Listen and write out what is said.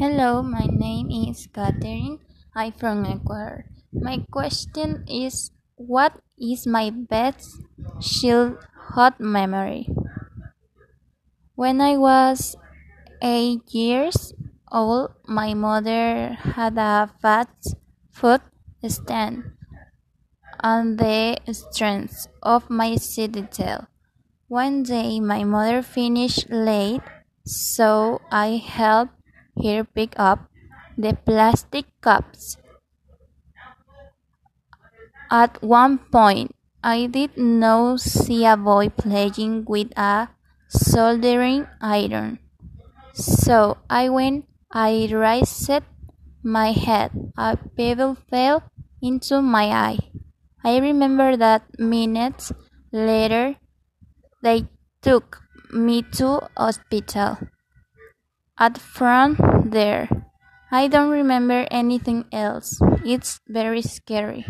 Hello, my name is Catherine. I'm from Ecuador. My question is What is my best childhood memory? When I was eight years old, my mother had a fast food stand on the strength of my citadel. One day, my mother finished late, so I helped her pick up the plastic cups. At one point, I did not see a boy playing with a soldering iron. So I went, I raised my head, a pebble fell into my eye. I remember that minutes later they took me to hospital. At front there. I don't remember anything else. It's very scary.